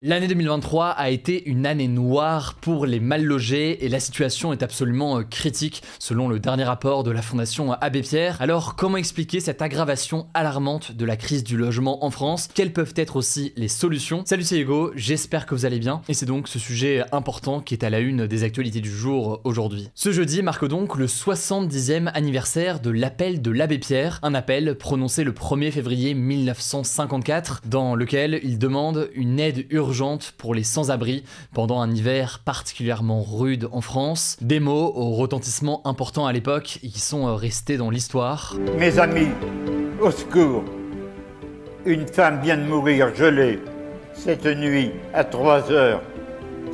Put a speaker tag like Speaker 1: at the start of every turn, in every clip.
Speaker 1: L'année 2023 a été une année noire pour les mal logés et la situation est absolument euh, critique selon le dernier rapport de la Fondation Abbé Pierre. Alors comment expliquer cette aggravation alarmante de la crise du logement en France? Quelles peuvent être aussi les solutions? Salut c'est Hugo, j'espère que vous allez bien. Et c'est donc ce sujet important qui est à la une des actualités du jour aujourd'hui. Ce jeudi marque donc le 70e anniversaire de l'appel de l'Abbé Pierre, un appel prononcé le 1er février 1954 dans lequel il demande une aide urgente pour les sans-abri pendant un hiver particulièrement rude en France. Des mots au retentissement important à l'époque qui sont euh, restés dans l'histoire.
Speaker 2: Mes amis, au secours. Une femme vient de mourir gelée cette nuit à 3 heures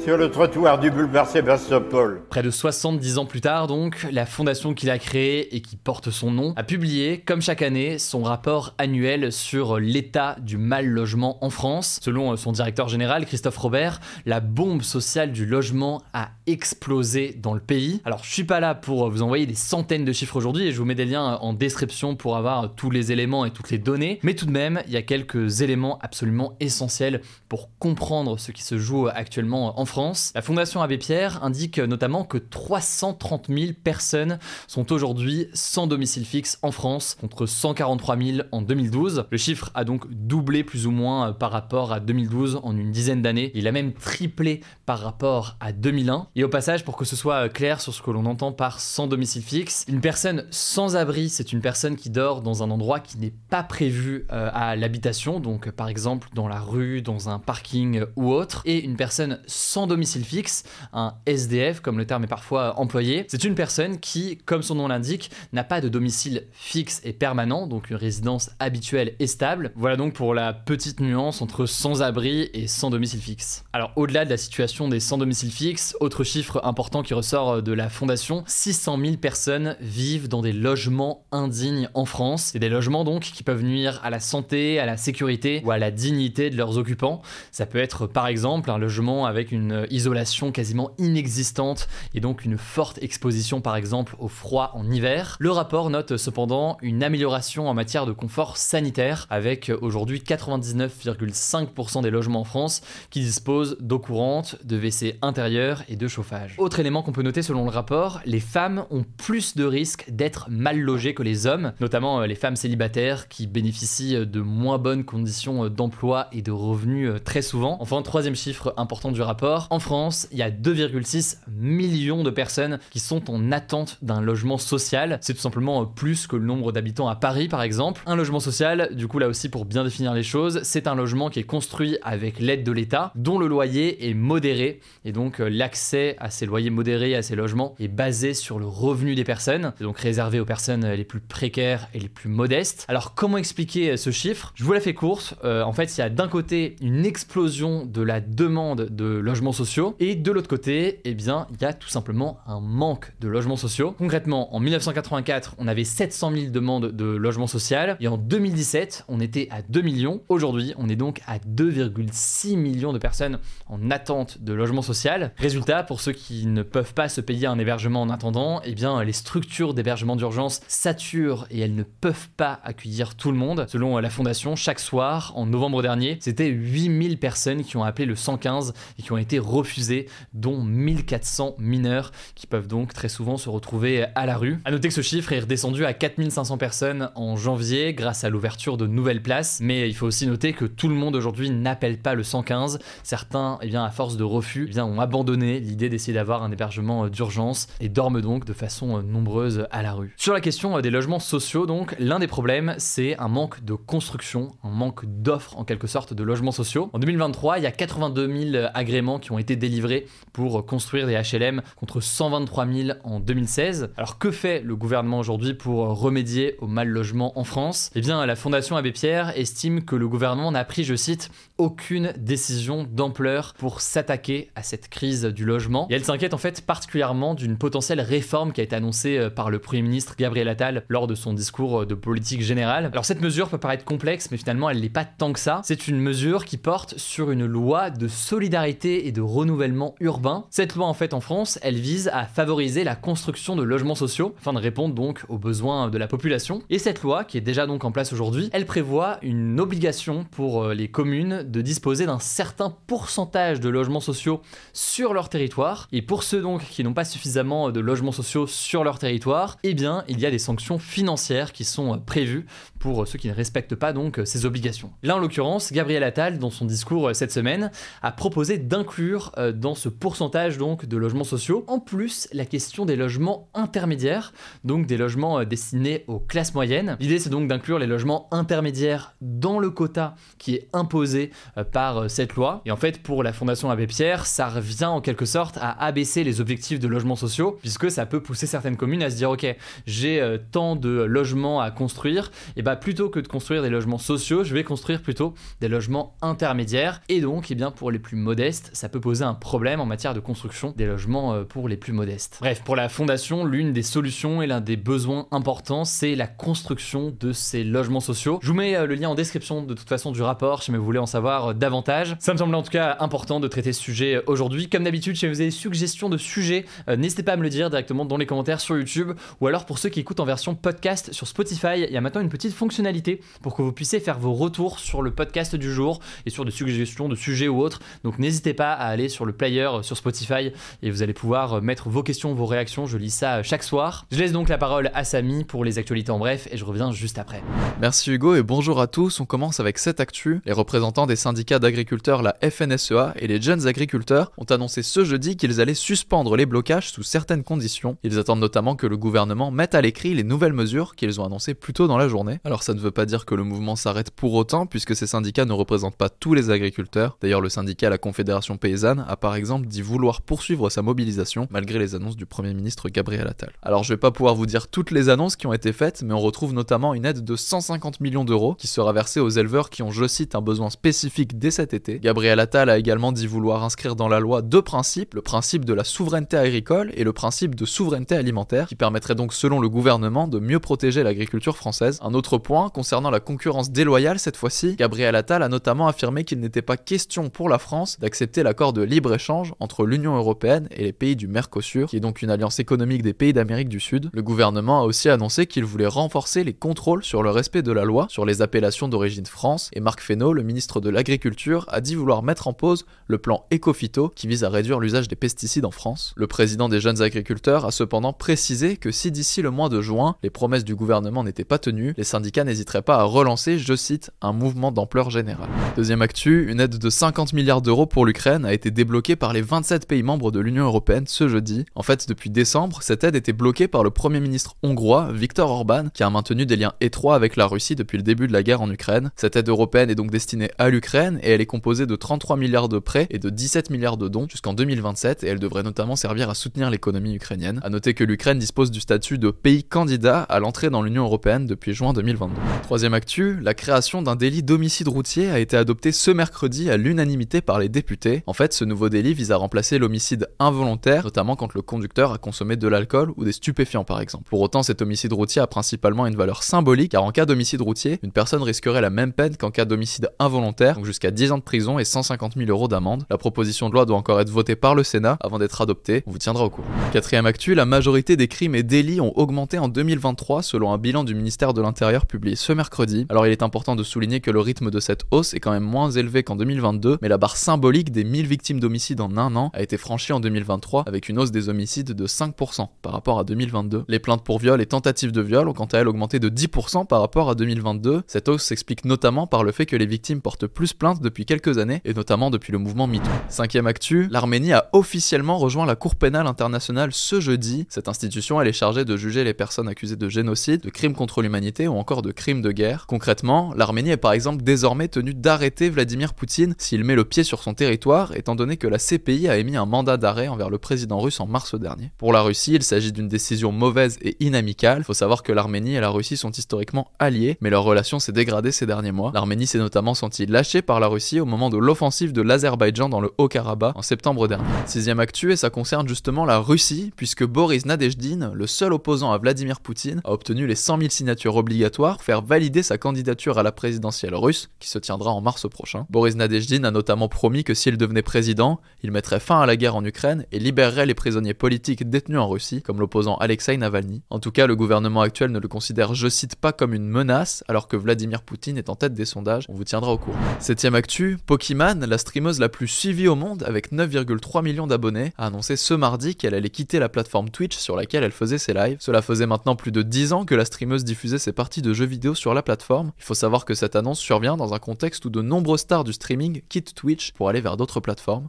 Speaker 2: sur le trottoir du boulevard Sébastopol.
Speaker 1: Près de 70 ans plus tard, donc, la fondation qu'il a créée et qui porte son nom a publié, comme chaque année, son rapport annuel sur l'état du mal logement en France. Selon son directeur général, Christophe Robert, la bombe sociale du logement a explosé dans le pays. Alors, je suis pas là pour vous envoyer des centaines de chiffres aujourd'hui et je vous mets des liens en description pour avoir tous les éléments et toutes les données, mais tout de même, il y a quelques éléments absolument essentiels pour comprendre ce qui se joue actuellement en France la Fondation Abbé Pierre indique notamment que 330 000 personnes sont aujourd'hui sans domicile fixe en France, contre 143 000 en 2012. Le chiffre a donc doublé plus ou moins par rapport à 2012 en une dizaine d'années. Il a même triplé par rapport à 2001. Et au passage, pour que ce soit clair sur ce que l'on entend par sans domicile fixe, une personne sans abri, c'est une personne qui dort dans un endroit qui n'est pas prévu euh, à l'habitation, donc par exemple dans la rue, dans un parking ou autre. Et une personne sans domicile fixe, un SDF comme le terme est parfois employé. C'est une personne qui, comme son nom l'indique, n'a pas de domicile fixe et permanent, donc une résidence habituelle et stable. Voilà donc pour la petite nuance entre sans-abri et sans domicile fixe. Alors au-delà de la situation des sans domicile fixe, autre chiffre important qui ressort de la fondation, 600 000 personnes vivent dans des logements indignes en France. Et des logements donc qui peuvent nuire à la santé, à la sécurité ou à la dignité de leurs occupants. Ça peut être par exemple un logement avec une euh, isolation quasiment inexistante et donc une forte exposition par exemple au froid en hiver. Le rapport note cependant une amélioration en matière de confort sanitaire avec euh, aujourd'hui 99,5% des logements en France qui disposent d'eau courante, de WC intérieur et de chauffage. Autre élément qu'on peut noter selon le rapport, les femmes ont plus de risques d'être mal logées que les hommes, notamment euh, les femmes célibataires qui bénéficient de moins bonnes conditions d'emploi et de revenus très souvent. Enfin, troisième chiffre important du rapport, en France, il y a 2,6 millions de personnes qui sont en attente d'un logement social. C'est tout simplement plus que le nombre d'habitants à Paris, par exemple. Un logement social, du coup là aussi pour bien définir les choses, c'est un logement qui est construit avec l'aide de l'État, dont le loyer est modéré. Et donc euh, l'accès à ces loyers modérés, à ces logements, est basé sur le revenu des personnes, donc réservé aux personnes les plus précaires et les plus modestes. Alors comment expliquer ce chiffre? Je vous la fais courte. Euh, en fait, il y a d'un côté une explosion de la demande de logements sociaux. Et de l'autre côté, eh bien, il y a tout simplement un manque de logements sociaux. Concrètement, en 1984, on avait 700 000 demandes de logement social. Et en 2017, on était à 2 millions. Aujourd'hui, on est donc à 2,6 millions de personnes en attente de logement social. Résultat, pour ceux qui ne peuvent pas se payer un hébergement en attendant, eh bien, les structures d'hébergement d'urgence saturent et elles ne peuvent pas accueillir tout le monde. Selon la Fondation, chaque soir, en novembre dernier, c'était 8000 personnes qui ont appelé le 115 et qui ont été refusés, dont 1400 mineurs qui peuvent donc très souvent se retrouver à la rue. A noter que ce chiffre est redescendu à 4500 personnes en janvier grâce à l'ouverture de nouvelles places, mais il faut aussi noter que tout le monde aujourd'hui n'appelle pas le 115. Certains, eh bien, à force de refus, eh bien, ont abandonné l'idée d'essayer d'avoir un hébergement d'urgence et dorment donc de façon nombreuse à la rue. Sur la question des logements sociaux, donc, l'un des problèmes, c'est un manque de construction, un manque d'offres en quelque sorte de logements sociaux. En 2023, il y a 82 000 agréments qui ont été délivrés pour construire des HLM contre 123 000 en 2016. Alors que fait le gouvernement aujourd'hui pour remédier au mal logement en France? Eh bien, la Fondation Abbé Pierre estime que le gouvernement n'a pris, je cite, aucune décision d'ampleur pour s'attaquer à cette crise du logement. Et elle s'inquiète en fait particulièrement d'une potentielle réforme qui a été annoncée euh, par le Premier ministre Gabriel Attal lors de son discours euh, de politique générale. Alors cette mesure peut paraître complexe, mais finalement elle n'est pas tant que ça. C'est une mesure qui porte sur une loi de solidarité et de renouvellement urbain. Cette loi en fait en France, elle vise à favoriser la construction de logements sociaux afin de répondre donc aux besoins de la population. Et cette loi, qui est déjà donc en place aujourd'hui, elle prévoit une obligation pour euh, les communes de disposer d'un certain pourcentage de logements sociaux sur leur territoire. Et pour ceux donc qui n'ont pas suffisamment de logements sociaux sur leur territoire, eh bien il y a des sanctions financières qui sont prévues pour ceux qui ne respectent pas donc ces obligations. Là en l'occurrence, Gabriel Attal, dans son discours cette semaine, a proposé d'inclure euh, dans ce pourcentage donc de logements sociaux, en plus la question des logements intermédiaires, donc des logements euh, destinés aux classes moyennes. L'idée c'est donc d'inclure les logements intermédiaires dans le quota qui est imposé euh, par cette loi. Et en fait, pour la Fondation Abbé Pierre, ça revient en quelque sorte à abaisser les objectifs de logements sociaux, puisque ça peut pousser certaines communes à se dire ok, j'ai tant de logements à construire, et bah plutôt que de construire des logements sociaux, je vais construire plutôt des logements intermédiaires. Et donc, et eh bien pour les plus modestes, ça peut poser un problème en matière de construction des logements pour les plus modestes. Bref, pour la Fondation, l'une des solutions et l'un des besoins importants, c'est la construction de ces logements sociaux. Je vous mets le lien en description de toute façon du rapport si vous voulez en savoir euh, davantage. Ça me semble en tout cas important de traiter ce sujet euh, aujourd'hui. Comme d'habitude, si vous avez des suggestions de sujets, euh, n'hésitez pas à me le dire directement dans les commentaires sur YouTube ou alors pour ceux qui écoutent en version podcast sur Spotify, il y a maintenant une petite fonctionnalité pour que vous puissiez faire vos retours sur le podcast du jour et sur des suggestions de sujets ou autres. Donc n'hésitez pas à aller sur le player sur Spotify et vous allez pouvoir mettre vos questions, vos réactions. Je lis ça chaque soir. Je laisse donc la parole à Samy pour les actualités en bref et je reviens juste après.
Speaker 3: Merci Hugo et bonjour à tous. On commence avec cette actu. Les représentants des syndicats d'agriculteurs, la FNSEA, et les jeunes agriculteurs ont annoncé ce jeudi qu'ils allaient suspendre les blocages sous certaines conditions. Ils attendent notamment que le gouvernement mette à l'écrit les nouvelles mesures qu'ils ont annoncées plus tôt dans la journée. Alors ça ne veut pas dire que le mouvement s'arrête pour autant, puisque ces syndicats ne représentent pas tous les agriculteurs. D'ailleurs, le syndicat La Confédération Paysanne a par exemple dit vouloir poursuivre sa mobilisation malgré les annonces du Premier ministre Gabriel Attal. Alors je vais pas pouvoir vous dire toutes les annonces qui ont été faites, mais on retrouve notamment une aide de 150 millions d'euros qui sera versée aux éleveurs qui ont, je cite, un besoin spécifique dès cet été. Gabriel Attal a également dit vouloir inscrire dans la loi deux principes, le principe de la souveraineté agricole et le principe de souveraineté alimentaire, qui permettrait donc selon le gouvernement de mieux protéger l'agriculture française. Un autre point, concernant la concurrence déloyale cette fois-ci, Gabriel Attal a notamment affirmé qu'il n'était pas question pour la France d'accepter l'accord de libre-échange entre l'Union européenne et les pays du Mercosur, qui est donc une alliance économique des pays d'Amérique du Sud. Le gouvernement a aussi annoncé qu'il voulait renforcer les contrôles sur le respect de la loi sur les appellations d'origine France, et Marc Fesneau, le ministre de l'Agriculture a dit vouloir mettre en pause le plan Ecofito qui vise à réduire l'usage des pesticides en France. Le président des jeunes agriculteurs a cependant précisé que si d'ici le mois de juin, les promesses du gouvernement n'étaient pas tenues, les syndicats n'hésiteraient pas à relancer, je cite, un mouvement d'ampleur générale. Deuxième actu, une aide de 50 milliards d'euros pour l'Ukraine a été débloquée par les 27 pays membres de l'Union européenne ce jeudi. En fait, depuis décembre, cette aide était bloquée par le premier ministre hongrois, Viktor Orban, qui a maintenu des liens étroits avec la Russie depuis le début de la guerre en Ukraine. Cette aide européenne est donc destinée à l'Ukraine et elle est composée de 33 milliards de prêts et de 17 milliards de dons jusqu'en 2027 et elle devrait notamment servir à soutenir l'économie ukrainienne. A noter que l'Ukraine dispose du statut de pays candidat à l'entrée dans l'Union européenne depuis juin 2022. Troisième actu, la création d'un délit d'homicide routier a été adoptée ce mercredi à l'unanimité par les députés. Fait, ce nouveau délit vise à remplacer l'homicide involontaire, notamment quand le conducteur a consommé de l'alcool ou des stupéfiants par exemple. Pour autant, cet homicide routier a principalement une valeur symbolique car en cas d'homicide routier, une personne risquerait la même peine qu'en cas d'homicide involontaire donc jusqu'à 10 ans de prison et 150 000 euros d'amende. La proposition de loi doit encore être votée par le Sénat avant d'être adoptée. On vous tiendra au courant. Quatrième actu, la majorité des crimes et délits ont augmenté en 2023 selon un bilan du ministère de l'Intérieur publié ce mercredi. Alors il est important de souligner que le rythme de cette hausse est quand même moins élevé qu'en 2022, mais la barre symbolique des 1000 victimes d'homicide en un an a été franchie en 2023 avec une hausse des homicides de 5% par rapport à 2022. Les plaintes pour viol et tentatives de viol ont quant à elles augmenté de 10% par rapport à 2022. Cette hausse s'explique notamment par le fait que les victimes portent plus plainte depuis quelques années, et notamment depuis le mouvement MeToo. Cinquième actu, l'Arménie a officiellement rejoint la Cour pénale internationale ce jeudi. Cette institution, elle est chargée de juger les personnes accusées de génocide, de crimes contre l'humanité ou encore de crimes de guerre. Concrètement, l'Arménie est par exemple désormais tenue d'arrêter Vladimir Poutine s'il met le pied sur son territoire étant donné que la CPI a émis un mandat d'arrêt envers le président russe en mars dernier. Pour la Russie, il s'agit d'une décision mauvaise et inamicale. Faut savoir que l'Arménie et la Russie sont historiquement alliés, mais leur relation s'est dégradée ces derniers mois. L'Arménie s'est notamment sentie lâchée par la Russie au moment de l'offensive de l'Azerbaïdjan dans le Haut-Karabakh en septembre dernier. Sixième actu, et ça concerne justement la Russie, puisque Boris Nadezhdin, le seul opposant à Vladimir Poutine, a obtenu les 100 000 signatures obligatoires pour faire valider sa candidature à la présidentielle russe, qui se tiendra en mars prochain. Boris Nadezhdin a notamment promis que s'il devenait président, il mettrait fin à la guerre en Ukraine et libérerait les prisonniers politiques détenus en Russie, comme l'opposant Alexei Navalny. En tout cas, le gouvernement actuel ne le considère, je cite, pas comme une menace, alors que Vladimir Poutine est en tête des sondages. On vous tiendra au courant. Septième actu, Pokémon, la streameuse la plus suivie au monde avec 9,3 millions d'abonnés, a annoncé ce mardi qu'elle allait quitter la plateforme Twitch sur laquelle elle faisait ses lives. Cela faisait maintenant plus de 10 ans que la streameuse diffusait ses parties de jeux vidéo sur la plateforme. Il faut savoir que cette annonce survient dans un contexte où de nombreuses stars du streaming quittent Twitch pour aller vers d'autres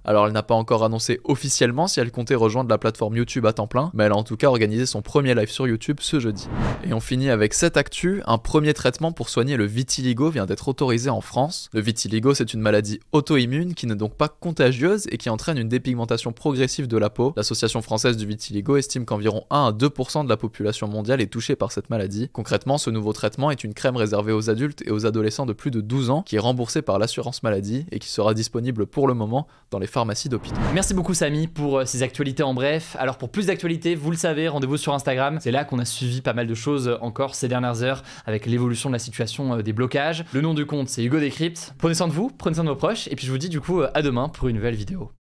Speaker 3: Alors elle n'a pas encore annoncé officiellement si elle comptait rejoindre la plateforme YouTube à temps plein, mais elle a en tout cas organisé son premier live sur YouTube ce jeudi. Et on finit avec cette actu, un premier traitement pour soigner le vitiligo vient d'être autorisé en France. Le vitiligo c'est une maladie auto-immune qui n'est donc pas contagieuse et qui entraîne une dépigmentation progressive de la peau. L'association française du vitiligo estime qu'environ 1 à 2% de la population mondiale est touchée par cette maladie. Concrètement, ce nouveau traitement est une crème réservée aux adultes et aux adolescents de plus de 12 ans qui est remboursée par l'assurance maladie et qui sera disponible pour le moment dans les pharmacies d'hôpitaux.
Speaker 1: Merci beaucoup Samy pour euh, ces actualités en bref. Alors pour plus d'actualités, vous le savez, rendez-vous sur Instagram. C'est là qu'on a suivi pas mal de choses encore ces dernières heures avec l'évolution de la situation euh, des blocages. Le nom du compte c'est Hugo Décrypte. Prenez soin de vous, prenez soin de vos proches et puis je vous dis du coup euh, à demain pour une nouvelle vidéo.